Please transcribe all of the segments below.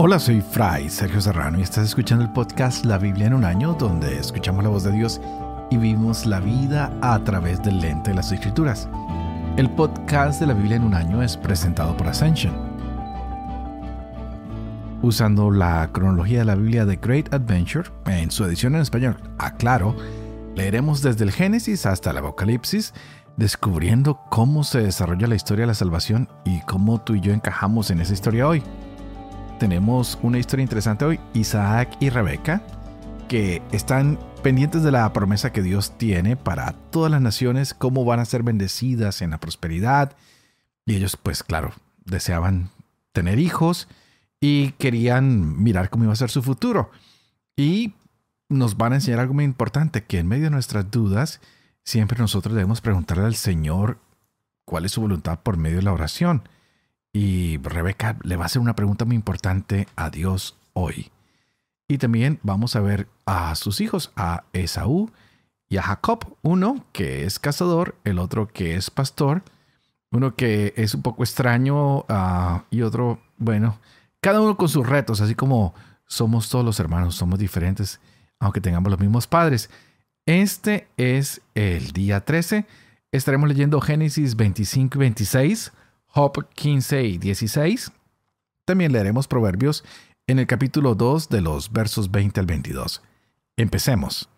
Hola, soy Fray Sergio Serrano y estás escuchando el podcast La Biblia en un año, donde escuchamos la voz de Dios y vivimos la vida a través del lente de las escrituras. El podcast de la Biblia en un año es presentado por Ascension. Usando la cronología de la Biblia de Great Adventure, en su edición en español, aclaro, leeremos desde el Génesis hasta el Apocalipsis, descubriendo cómo se desarrolla la historia de la salvación y cómo tú y yo encajamos en esa historia hoy tenemos una historia interesante hoy. Isaac y Rebeca, que están pendientes de la promesa que Dios tiene para todas las naciones, cómo van a ser bendecidas en la prosperidad. Y ellos, pues claro, deseaban tener hijos y querían mirar cómo iba a ser su futuro. Y nos van a enseñar algo muy importante, que en medio de nuestras dudas, siempre nosotros debemos preguntarle al Señor cuál es su voluntad por medio de la oración. Y Rebeca le va a hacer una pregunta muy importante a Dios hoy. Y también vamos a ver a sus hijos, a Esaú y a Jacob. Uno que es cazador, el otro que es pastor, uno que es un poco extraño ah, y otro, bueno, cada uno con sus retos, así como somos todos los hermanos, somos diferentes, aunque tengamos los mismos padres. Este es el día 13. Estaremos leyendo Génesis 25 y 26. Job 15 y 16. También leeremos Proverbios en el capítulo 2 de los versos 20 al 22. Empecemos.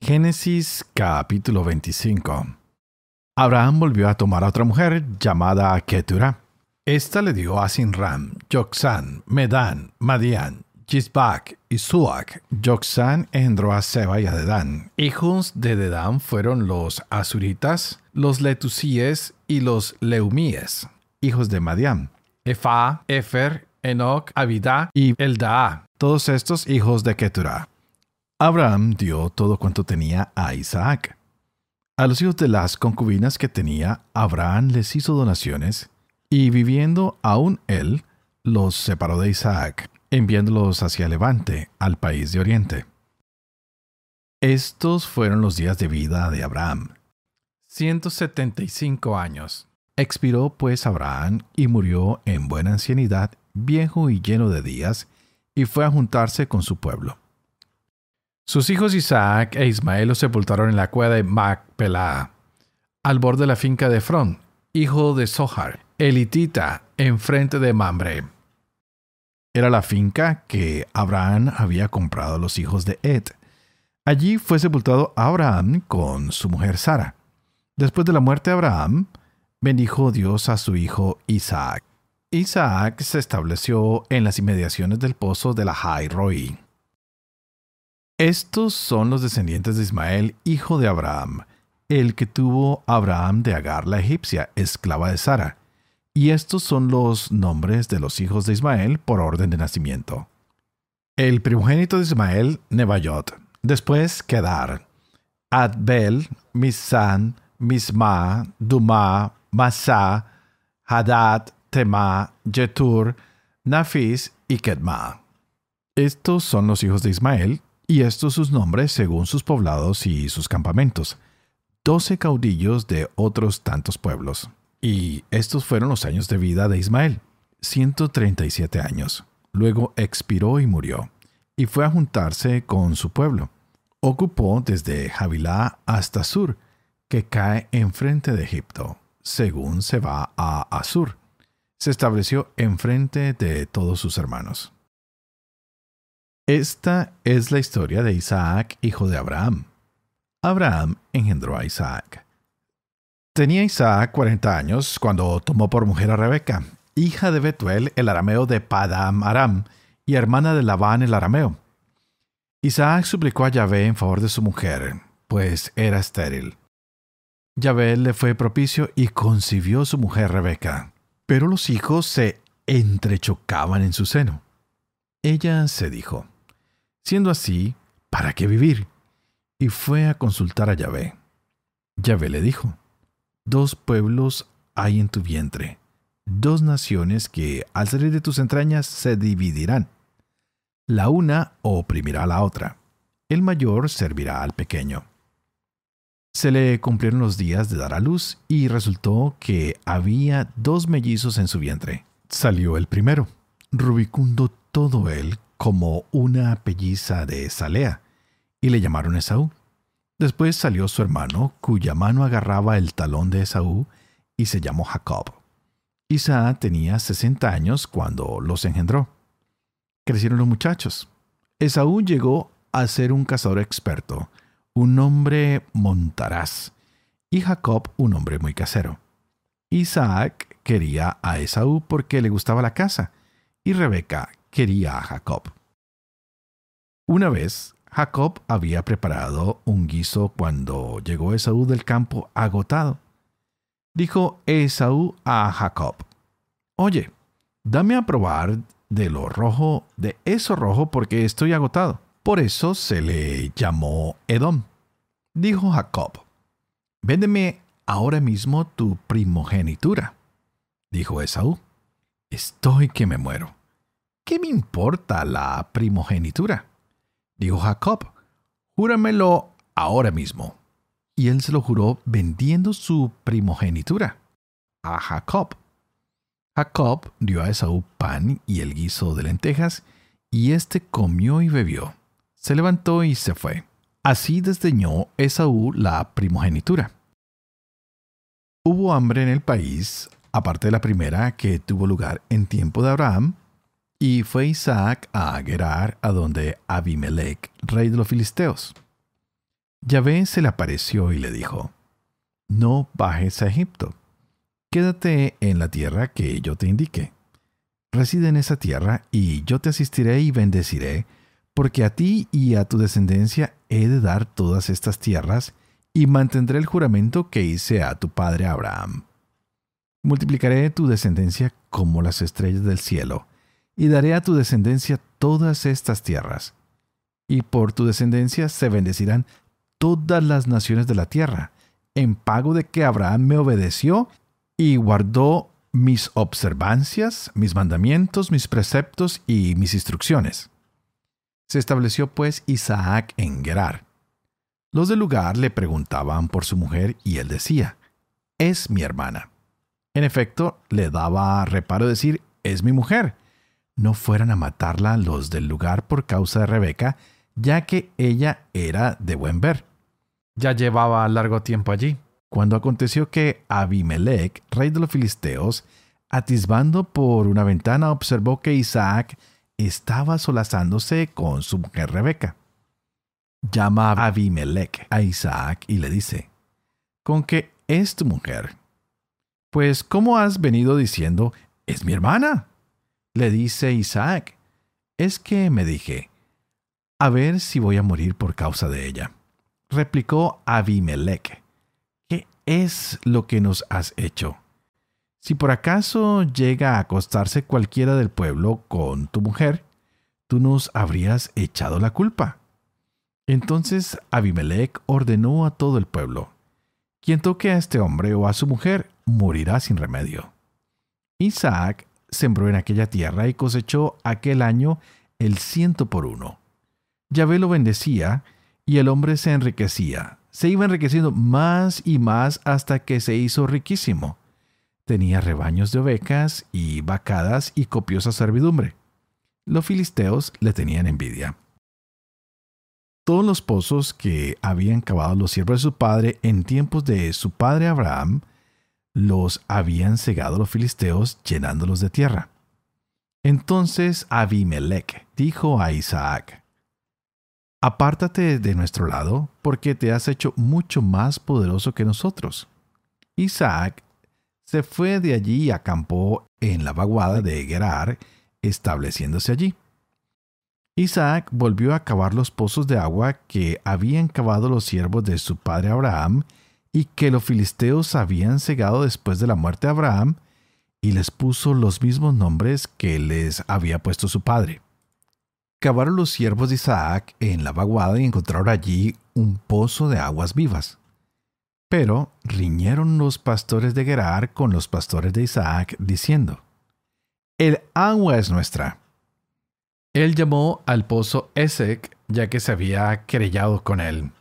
Génesis capítulo 25. Abraham volvió a tomar a otra mujer llamada Ketura. Esta le dio a Sinram, Joxan, Medan, Madian, Jisbak y Suak. Joxan engendró a Seba y a. Hijos de Dedán fueron los Azuritas, los Letusíes y los Leumíes. Hijos de Madiam. Efa, Efer, Enoch, Abidá y Eldaa. Todos estos hijos de Keturah. Abraham dio todo cuanto tenía a Isaac. A los hijos de las concubinas que tenía, Abraham les hizo donaciones, y viviendo aún él, los separó de Isaac enviándolos hacia Levante, al país de Oriente. Estos fueron los días de vida de Abraham. 175 años. Expiró pues Abraham y murió en buena ancianidad, viejo y lleno de días, y fue a juntarse con su pueblo. Sus hijos Isaac e Ismael lo sepultaron en la cueva de Macpelá, al borde de la finca de Frón, hijo de Zohar, elitita, enfrente de Mamre era la finca que Abraham había comprado a los hijos de Ed. Allí fue sepultado Abraham con su mujer Sara. Después de la muerte de Abraham, bendijo Dios a su hijo Isaac. Isaac se estableció en las inmediaciones del pozo de la Jai Roi. Estos son los descendientes de Ismael, hijo de Abraham, el que tuvo Abraham de Agar la egipcia, esclava de Sara y estos son los nombres de los hijos de Ismael por orden de nacimiento. El primogénito de Ismael, Nebayot. Después, Kedar. Adbel, Misan, Misma, Duma, Masa, Hadad, Tema, Jetur, Nafis y Kedma. Estos son los hijos de Ismael, y estos sus nombres según sus poblados y sus campamentos, doce caudillos de otros tantos pueblos. Y estos fueron los años de vida de Ismael, 137 años. Luego expiró y murió, y fue a juntarse con su pueblo. Ocupó desde Javilá hasta Sur, que cae enfrente de Egipto, según se va a Asur. Se estableció enfrente de todos sus hermanos. Esta es la historia de Isaac, hijo de Abraham. Abraham engendró a Isaac. Tenía Isaac 40 años cuando tomó por mujer a Rebeca, hija de Betuel el arameo de Padam Aram y hermana de Labán el arameo. Isaac suplicó a Yahvé en favor de su mujer, pues era estéril. Yahvé le fue propicio y concibió su mujer Rebeca, pero los hijos se entrechocaban en su seno. Ella se dijo, siendo así, ¿para qué vivir? Y fue a consultar a Yahvé. Yahvé le dijo, Dos pueblos hay en tu vientre, dos naciones que al salir de tus entrañas se dividirán. La una oprimirá a la otra, el mayor servirá al pequeño. Se le cumplieron los días de dar a luz y resultó que había dos mellizos en su vientre. Salió el primero, rubicundo todo él como una pelliza de Salea, y le llamaron Esaú. Después salió su hermano, cuya mano agarraba el talón de Esaú, y se llamó Jacob. Isaac tenía sesenta años cuando los engendró. Crecieron los muchachos. Esaú llegó a ser un cazador experto, un hombre montaraz, y Jacob un hombre muy casero. Isaac quería a Esaú porque le gustaba la caza, y Rebeca quería a Jacob. Una vez, Jacob había preparado un guiso cuando llegó Esaú del campo agotado. Dijo Esaú a Jacob, Oye, dame a probar de lo rojo, de eso rojo, porque estoy agotado. Por eso se le llamó Edom. Dijo Jacob, Véndeme ahora mismo tu primogenitura. Dijo Esaú, Estoy que me muero. ¿Qué me importa la primogenitura? Dijo Jacob, Júramelo ahora mismo. Y él se lo juró vendiendo su primogenitura a Jacob. Jacob dio a Esaú pan y el guiso de lentejas, y éste comió y bebió. Se levantó y se fue. Así desdeñó Esaú la primogenitura. Hubo hambre en el país, aparte de la primera que tuvo lugar en tiempo de Abraham, y fue Isaac a Gerar, a donde Abimelech, rey de los filisteos. Yahvé se le apareció y le dijo, No bajes a Egipto, quédate en la tierra que yo te indique. Reside en esa tierra y yo te asistiré y bendeciré, porque a ti y a tu descendencia he de dar todas estas tierras, y mantendré el juramento que hice a tu padre Abraham. Multiplicaré tu descendencia como las estrellas del cielo, y daré a tu descendencia todas estas tierras. Y por tu descendencia se bendecirán todas las naciones de la tierra, en pago de que Abraham me obedeció y guardó mis observancias, mis mandamientos, mis preceptos y mis instrucciones. Se estableció pues Isaac en Gerar. Los del lugar le preguntaban por su mujer y él decía, es mi hermana. En efecto, le daba reparo decir, es mi mujer. No fueran a matarla los del lugar por causa de Rebeca, ya que ella era de buen ver. Ya llevaba largo tiempo allí cuando aconteció que Abimelech, rey de los filisteos, atisbando por una ventana, observó que Isaac estaba solazándose con su mujer Rebeca. Llama Abimelech a Isaac y le dice, ¿con qué es tu mujer? Pues, ¿cómo has venido diciendo, es mi hermana? Le dice Isaac, es que me dije, a ver si voy a morir por causa de ella. Replicó Abimelech, es lo que nos has hecho. Si por acaso llega a acostarse cualquiera del pueblo con tu mujer, tú nos habrías echado la culpa. Entonces Abimelech ordenó a todo el pueblo, quien toque a este hombre o a su mujer morirá sin remedio. Isaac sembró en aquella tierra y cosechó aquel año el ciento por uno. Yahvé lo bendecía y el hombre se enriquecía, se iba enriqueciendo más y más hasta que se hizo riquísimo. Tenía rebaños de ovejas y vacadas y copiosa servidumbre. Los filisteos le tenían envidia. Todos los pozos que habían cavado los siervos de su padre en tiempos de su padre Abraham, los habían cegado los filisteos llenándolos de tierra. Entonces Abimelech dijo a Isaac, Apártate de nuestro lado, porque te has hecho mucho más poderoso que nosotros. Isaac se fue de allí y acampó en la vaguada de Gerar, estableciéndose allí. Isaac volvió a cavar los pozos de agua que habían cavado los siervos de su padre Abraham y que los filisteos habían cegado después de la muerte de Abraham, y les puso los mismos nombres que les había puesto su padre. Cavaron los siervos de Isaac en la vaguada y encontraron allí un pozo de aguas vivas. Pero riñeron los pastores de Gerar con los pastores de Isaac, diciendo, El agua es nuestra. Él llamó al pozo Esec, ya que se había querellado con él.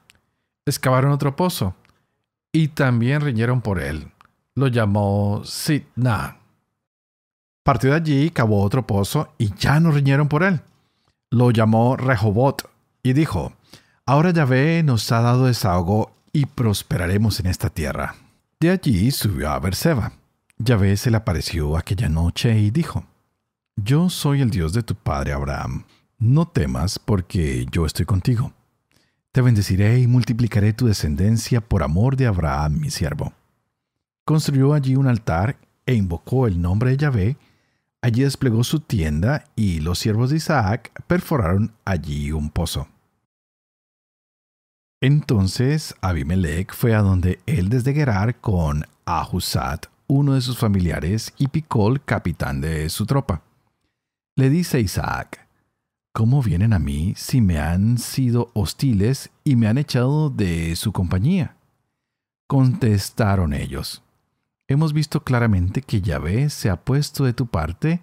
Excavaron otro pozo, y también riñeron por él. Lo llamó Sidna. Partió de allí, cavó otro pozo y ya no riñeron por él. Lo llamó Rehobot y dijo, Ahora Yahvé nos ha dado desahogo y prosperaremos en esta tierra. De allí subió a Berseba. Yahvé se le apareció aquella noche y dijo, Yo soy el Dios de tu padre Abraham. No temas porque yo estoy contigo. Te bendeciré y multiplicaré tu descendencia por amor de Abraham, mi siervo. Construyó allí un altar e invocó el nombre de Yahvé. Allí desplegó su tienda y los siervos de Isaac perforaron allí un pozo. Entonces Abimelech fue a donde él desde Gerar con Ahusat, uno de sus familiares, y Picol, capitán de su tropa. Le dice Isaac, ¿Cómo vienen a mí si me han sido hostiles y me han echado de su compañía? Contestaron ellos, hemos visto claramente que Yahvé se ha puesto de tu parte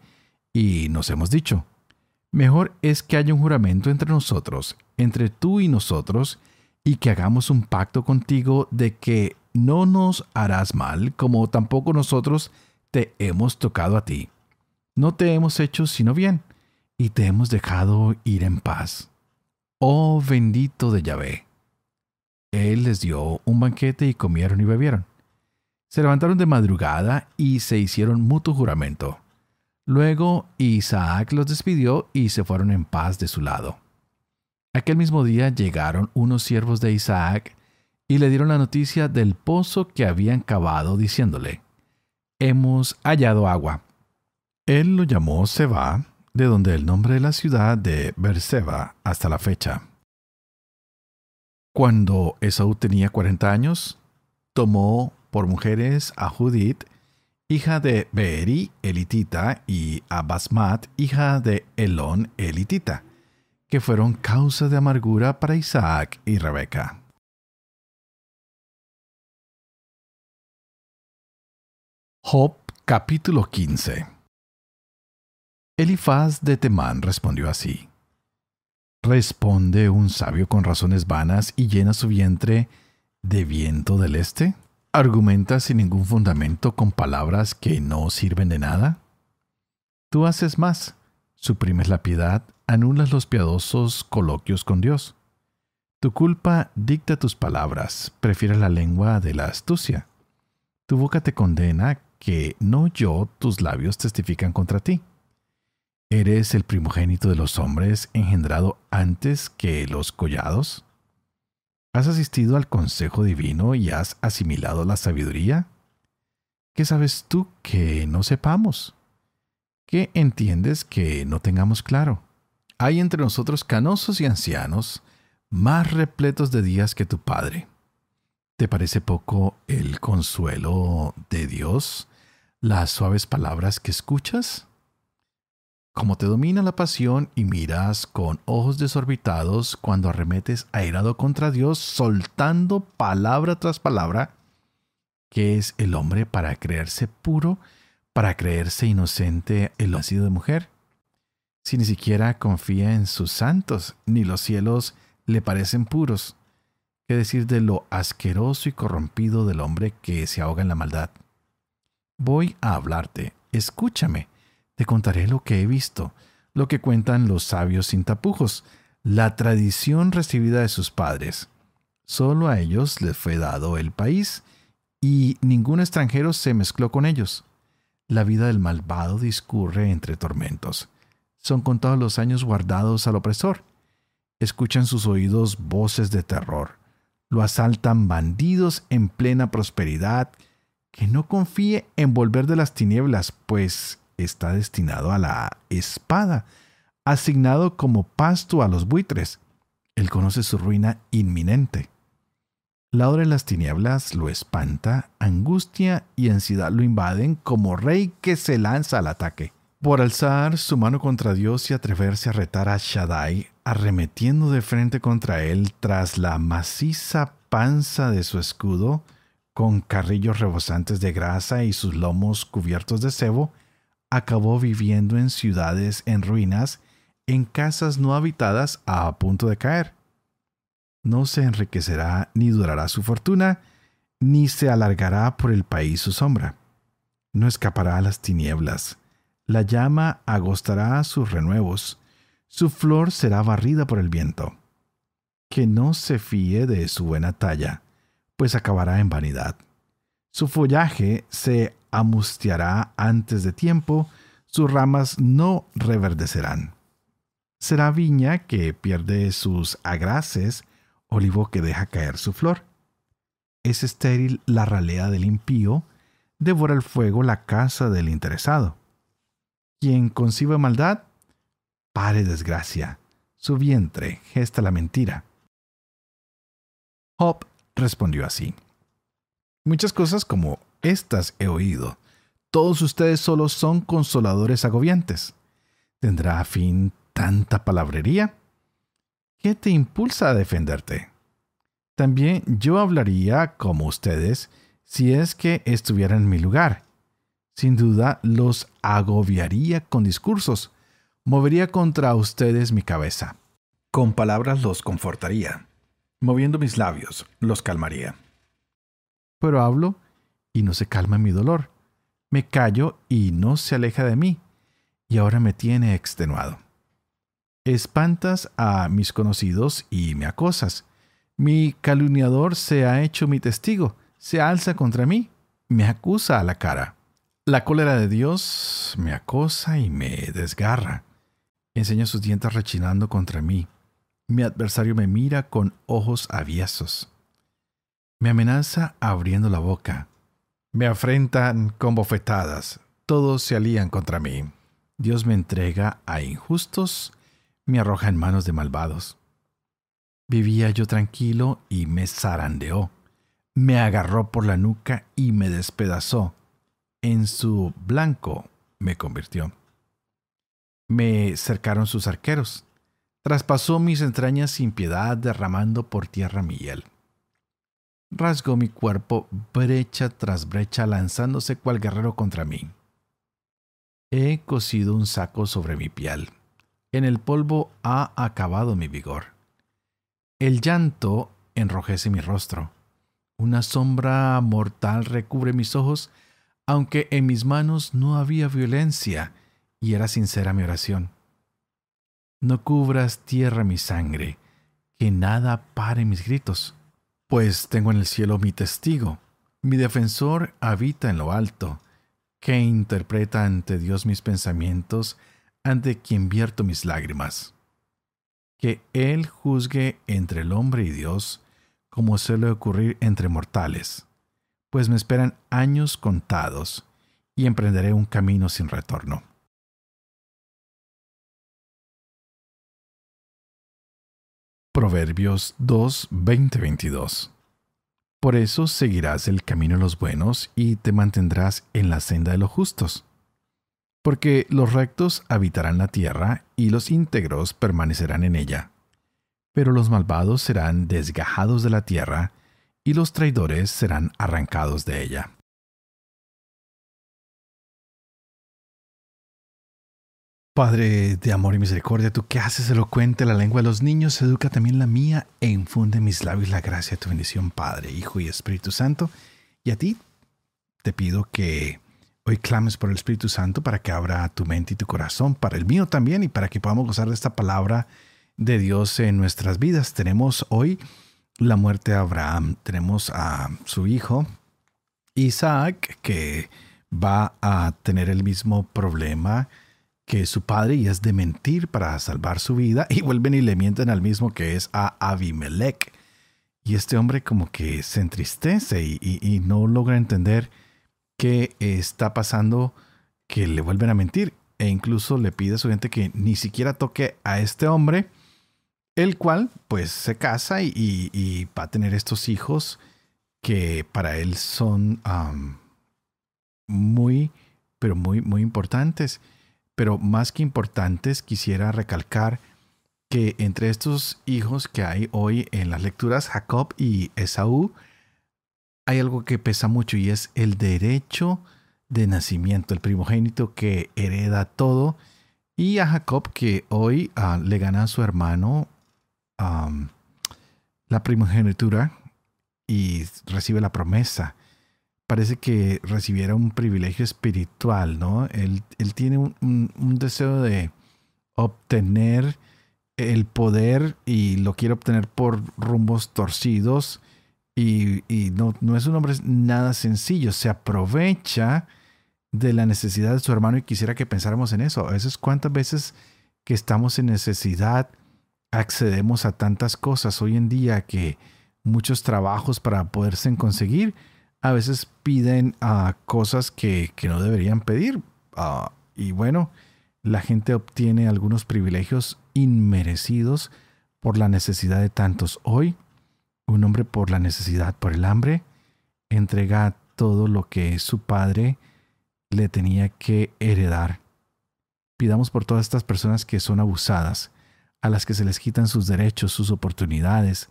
y nos hemos dicho, mejor es que haya un juramento entre nosotros, entre tú y nosotros, y que hagamos un pacto contigo de que no nos harás mal, como tampoco nosotros te hemos tocado a ti. No te hemos hecho sino bien y te hemos dejado ir en paz. Oh bendito de Yahvé. Él les dio un banquete y comieron y bebieron. Se levantaron de madrugada y se hicieron mutuo juramento. Luego Isaac los despidió y se fueron en paz de su lado. Aquel mismo día llegaron unos siervos de Isaac y le dieron la noticia del pozo que habían cavado, diciéndole, Hemos hallado agua. Él lo llamó Seba de donde el nombre de la ciudad de Berseba hasta la fecha. Cuando Esaú tenía 40 años, tomó por mujeres a Judith, hija de Beeri elitita, y a Basmat, hija de Elón elitita, que fueron causa de amargura para Isaac y Rebeca. Job capítulo 15 Elifaz de Temán respondió así. ¿Responde un sabio con razones vanas y llena su vientre de viento del este? ¿Argumenta sin ningún fundamento con palabras que no sirven de nada? Tú haces más, suprimes la piedad, anulas los piadosos coloquios con Dios. Tu culpa dicta tus palabras, prefieres la lengua de la astucia. Tu boca te condena, que no yo, tus labios testifican contra ti. ¿Eres el primogénito de los hombres engendrado antes que los collados? ¿Has asistido al consejo divino y has asimilado la sabiduría? ¿Qué sabes tú que no sepamos? ¿Qué entiendes que no tengamos claro? Hay entre nosotros canosos y ancianos, más repletos de días que tu Padre. ¿Te parece poco el consuelo de Dios, las suaves palabras que escuchas? Como te domina la pasión y miras con ojos desorbitados cuando arremetes airado contra Dios, soltando palabra tras palabra, ¿qué es el hombre para creerse puro, para creerse inocente el nacido de mujer? Si ni siquiera confía en sus santos, ni los cielos le parecen puros. ¿Qué decir de lo asqueroso y corrompido del hombre que se ahoga en la maldad? Voy a hablarte, escúchame te contaré lo que he visto, lo que cuentan los sabios sin tapujos, la tradición recibida de sus padres. Solo a ellos les fue dado el país, y ningún extranjero se mezcló con ellos. La vida del malvado discurre entre tormentos. Son contados los años guardados al opresor. Escuchan sus oídos voces de terror. Lo asaltan bandidos en plena prosperidad. Que no confíe en volver de las tinieblas, pues está destinado a la espada, asignado como pasto a los buitres. Él conoce su ruina inminente. La hora de las tinieblas lo espanta, angustia y ansiedad lo invaden como rey que se lanza al ataque. Por alzar su mano contra Dios y atreverse a retar a Shaddai, arremetiendo de frente contra él tras la maciza panza de su escudo, con carrillos rebosantes de grasa y sus lomos cubiertos de cebo, acabó viviendo en ciudades en ruinas, en casas no habitadas a punto de caer. No se enriquecerá ni durará su fortuna, ni se alargará por el país su sombra. No escapará a las tinieblas. La llama agostará sus renuevos. Su flor será barrida por el viento. Que no se fíe de su buena talla, pues acabará en vanidad. Su follaje se amustiará antes de tiempo, sus ramas no reverdecerán. Será viña que pierde sus agraces, olivo que deja caer su flor. Es estéril la ralea del impío, devora el fuego la casa del interesado. Quien concibe maldad, pare desgracia, su vientre gesta la mentira. Job respondió así. Muchas cosas como estas he oído. Todos ustedes solo son consoladores agobiantes. ¿Tendrá fin tanta palabrería? ¿Qué te impulsa a defenderte? También yo hablaría como ustedes si es que estuviera en mi lugar. Sin duda los agobiaría con discursos, movería contra ustedes mi cabeza. Con palabras los confortaría, moviendo mis labios los calmaría. Pero hablo y no se calma mi dolor. Me callo y no se aleja de mí, y ahora me tiene extenuado. Espantas a mis conocidos y me acosas. Mi calumniador se ha hecho mi testigo, se alza contra mí, me acusa a la cara. La cólera de Dios me acosa y me desgarra. Enseña sus dientes rechinando contra mí. Mi adversario me mira con ojos aviesos. Me amenaza abriendo la boca. Me afrentan con bofetadas. Todos se alían contra mí. Dios me entrega a injustos me arroja en manos de malvados. Vivía yo tranquilo y me zarandeó. Me agarró por la nuca y me despedazó. En su blanco me convirtió. Me cercaron sus arqueros. Traspasó mis entrañas sin piedad, derramando por tierra mi hiel. Rasgó mi cuerpo brecha tras brecha, lanzándose cual guerrero contra mí. He cosido un saco sobre mi piel en el polvo ha acabado mi vigor. El llanto enrojece mi rostro. Una sombra mortal recubre mis ojos, aunque en mis manos no había violencia y era sincera mi oración. No cubras tierra mi sangre, que nada pare mis gritos, pues tengo en el cielo mi testigo, mi defensor habita en lo alto, que interpreta ante Dios mis pensamientos ante quien vierto mis lágrimas. Que Él juzgue entre el hombre y Dios, como suele ocurrir entre mortales, pues me esperan años contados y emprenderé un camino sin retorno. Proverbios 2, 22 Por eso seguirás el camino de los buenos y te mantendrás en la senda de los justos porque los rectos habitarán la tierra y los íntegros permanecerán en ella. Pero los malvados serán desgajados de la tierra y los traidores serán arrancados de ella. Padre de amor y misericordia, tú que haces elocuente la lengua de los niños, educa también la mía e infunde mis labios la gracia de tu bendición, Padre, Hijo y Espíritu Santo. Y a ti te pido que Hoy clames por el Espíritu Santo para que abra tu mente y tu corazón, para el mío también, y para que podamos gozar de esta palabra de Dios en nuestras vidas. Tenemos hoy la muerte de Abraham, tenemos a su hijo Isaac, que va a tener el mismo problema que su padre y es de mentir para salvar su vida y vuelven y le mienten al mismo que es a Abimelech. Y este hombre como que se entristece y, no logra entender que está pasando que le vuelven a mentir e incluso le pide a su gente que ni siquiera toque a este hombre, el cual pues se casa y, va a tener estos hijos que para él son muy, pero muy, muy importantes. Pero más que importantes, quisiera recalcar que entre estos hijos que hay hoy en las lecturas, Jacob y Esaú, hay algo que pesa mucho y es el derecho de nacimiento, el primogénito que hereda todo, y a Jacob que hoy ah, le gana a su hermano la primogenitura y recibe la promesa. Parece que recibiera un privilegio espiritual, ¿no? Él, tiene un, deseo de obtener el poder y lo quiere obtener por rumbos torcidos y, no, no, es un hombre nada sencillo, se aprovecha de la necesidad de su hermano y quisiera que pensáramos en eso. A veces cuántas veces que estamos en necesidad accedemos a tantas cosas hoy en día que muchos trabajos para poderse conseguir a veces piden a cosas que, no deberían pedir. Ah, y bueno, la gente obtiene algunos privilegios inmerecidos por la necesidad de tantos. Hoy, un hombre por la necesidad, por el hambre, entrega todo lo que su padre le tenía que heredar. Pidamos por todas estas personas que son abusadas, a las que se les quitan sus derechos, sus oportunidades,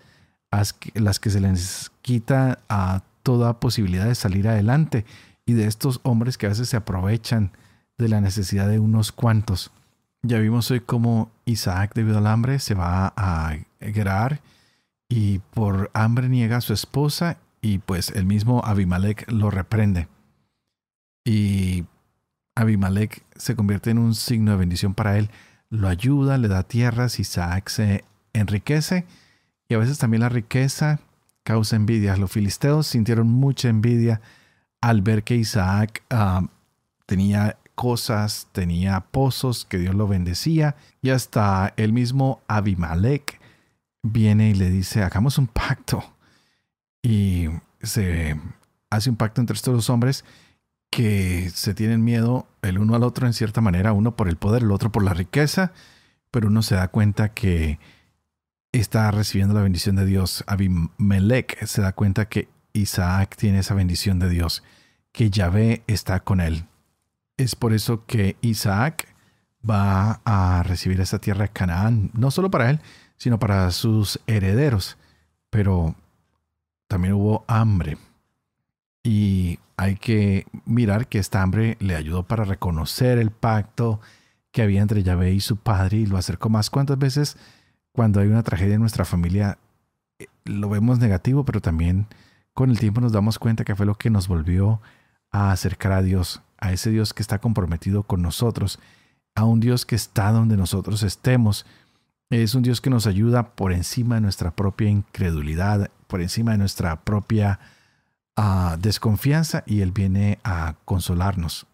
a las que se les quita a toda posibilidad de salir adelante y de estos hombres que a veces se aprovechan de la necesidad de unos cuantos. Ya vimos hoy cómo Isaac debido al hambre se va a Gerar y por hambre niega a su esposa y pues el mismo Abimelech lo reprende. Y Abimelech se convierte en un signo de bendición para él lo ayuda, le da tierras, Isaac se enriquece y a veces también la riqueza causa envidia. Los filisteos sintieron mucha envidia al ver que Isaac ah, tenía cosas, tenía pozos, que Dios lo bendecía y hasta el mismo Abimelech viene y le dice, hagamos un pacto. Y se hace un pacto entre estos dos hombres que se tienen miedo el uno al otro en cierta manera, uno por el poder, el otro por la riqueza, pero uno se da cuenta que está recibiendo la bendición de Dios. Abimelech se da cuenta que Isaac tiene esa bendición de Dios, que Yahvé está con él. Es por eso que Isaac va a recibir esa tierra de Canaán, no solo para él, sino para sus herederos. Pero también hubo hambre. Y hay que mirar que esta hambre le ayudó para reconocer el pacto que había entre Yahvé y su padre y lo acercó más. ¿Cuántas veces cuando hay una tragedia en nuestra familia eh, lo vemos negativo, pero también con el tiempo nos damos cuenta que fue lo que nos volvió a acercar a Dios, a ese Dios que está comprometido con nosotros, a un Dios que está donde nosotros estemos. Es un Dios que nos ayuda por encima de nuestra propia incredulidad, por encima de nuestra propia a desconfianza y Él viene a consolarnos.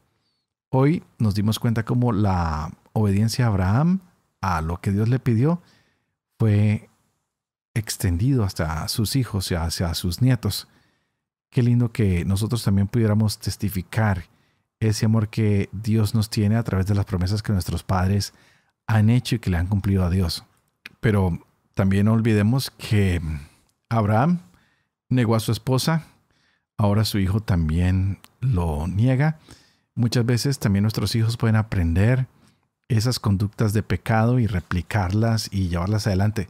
Hoy nos dimos cuenta cómo la obediencia a Abraham a lo que Dios le pidió fue extendido hasta sus hijos y hacia sus nietos. Qué lindo que nosotros también pudiéramos testificar ese amor que Dios nos tiene a través de las promesas que nuestros padres han hecho y que le han cumplido a Dios. Pero también no olvidemos que Abraham negó a su esposa, ahora su hijo también lo niega. Muchas veces también nuestros hijos pueden aprender esas conductas de pecado y replicarlas y llevarlas adelante.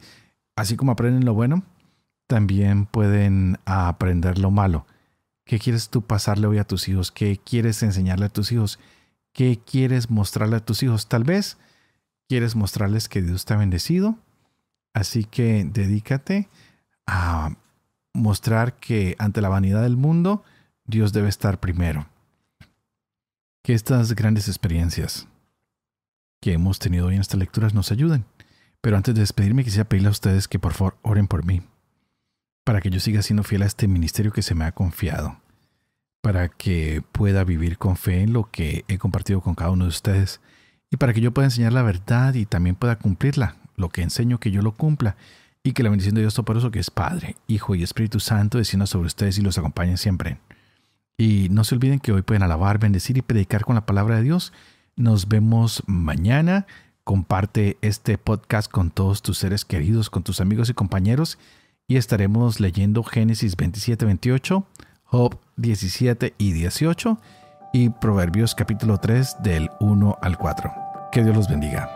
Así como aprenden lo bueno, también pueden aprender lo malo. ¿Qué quieres tú pasarle hoy a tus hijos? ¿Qué quieres enseñarle a tus hijos? ¿Qué quieres mostrarle a tus hijos? Tal vez quieres mostrarles que Dios te ha bendecido. Así que dedícate a mostrar que ante la vanidad del mundo, Dios debe estar primero. Que estas grandes experiencias que hemos tenido hoy en estas lecturas nos ayuden. Pero antes de despedirme quisiera pedirle a ustedes que por favor oren por mí, para que yo siga siendo fiel a este ministerio que se me ha confiado, para que pueda vivir con fe en lo que he compartido con cada uno de ustedes, y para que yo pueda enseñar la verdad y también pueda cumplirla, lo que enseño que yo lo cumpla, y que la bendición de Dios Todopoderoso, que es Padre, Hijo y Espíritu Santo, descienda sobre ustedes y los acompañe siempre. Y no se olviden que hoy pueden alabar, bendecir y predicar con la palabra de Dios. Nos vemos mañana. Comparte este podcast con todos tus seres queridos, con tus amigos y compañeros. Y estaremos leyendo Génesis 27, 28, Job 17 y 18 y Proverbios capítulo 3 del 1 al 4. Que Dios los bendiga.